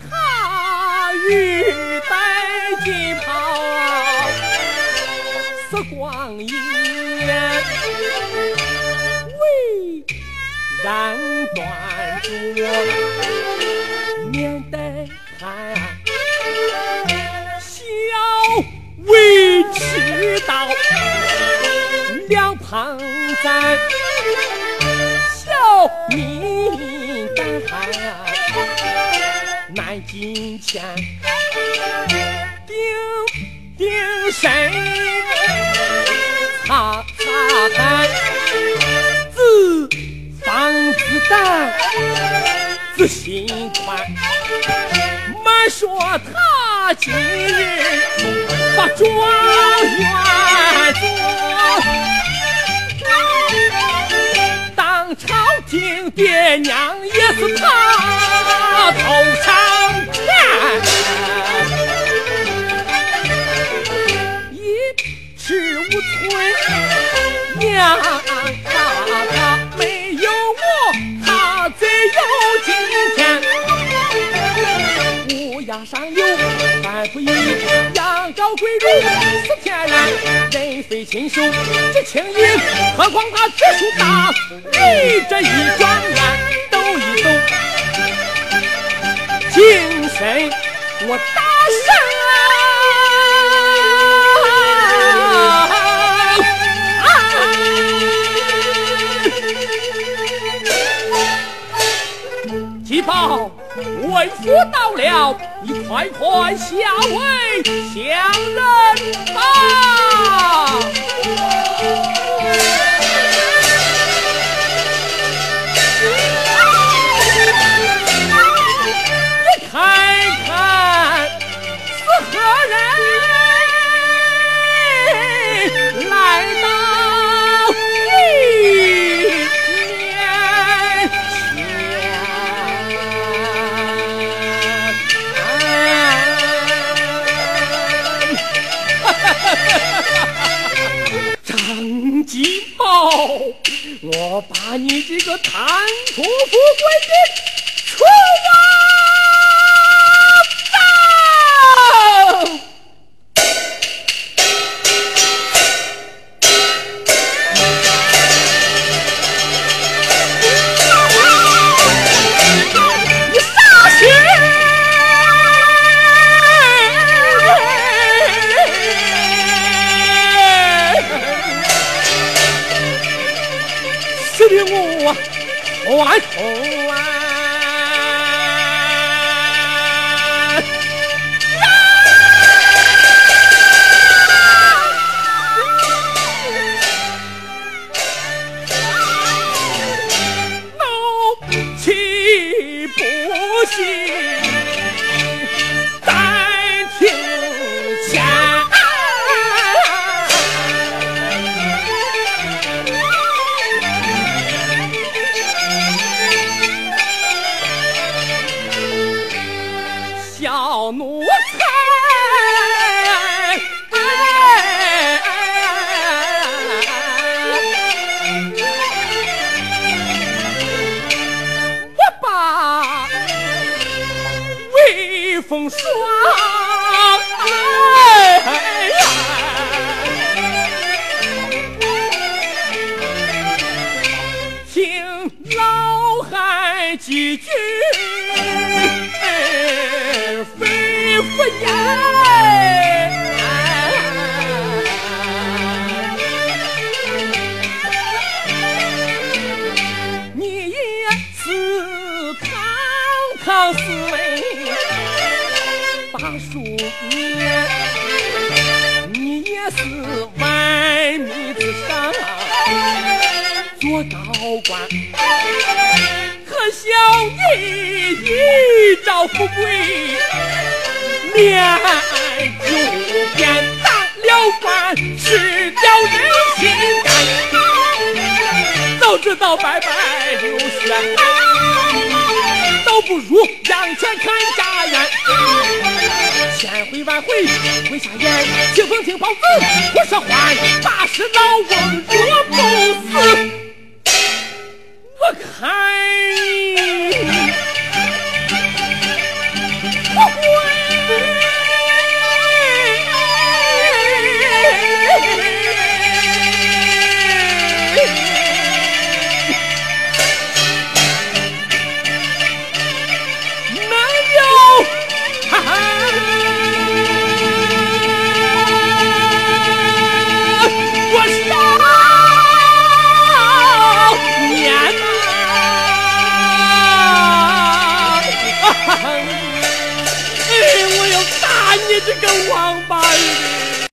他欲戴金袍时光阴未染断足面带寒笑为迟到两旁站笑面带寒难进前。定身擦擦汗，自放自胆，自心宽。慢说他今日把状元做，当朝廷爹娘也是他头羊羔跪乳是天然，人非亲手知情意，何况他知书达理这一状元，抖一抖精神，我大胜。快快下位降人吧。我把你这个贪图富贵的畜生！我娃还痛啊老七不行双哎听老汉几句肺腑言你也康思维。大叔，你你也是文米之善，做道官。可笑你一朝富贵，脸就变，当了官失掉人心肝。早知道白白流血，倒不如养犬看家园。千回万回下眼，听风听包子我说话，八十老翁若不死，我看。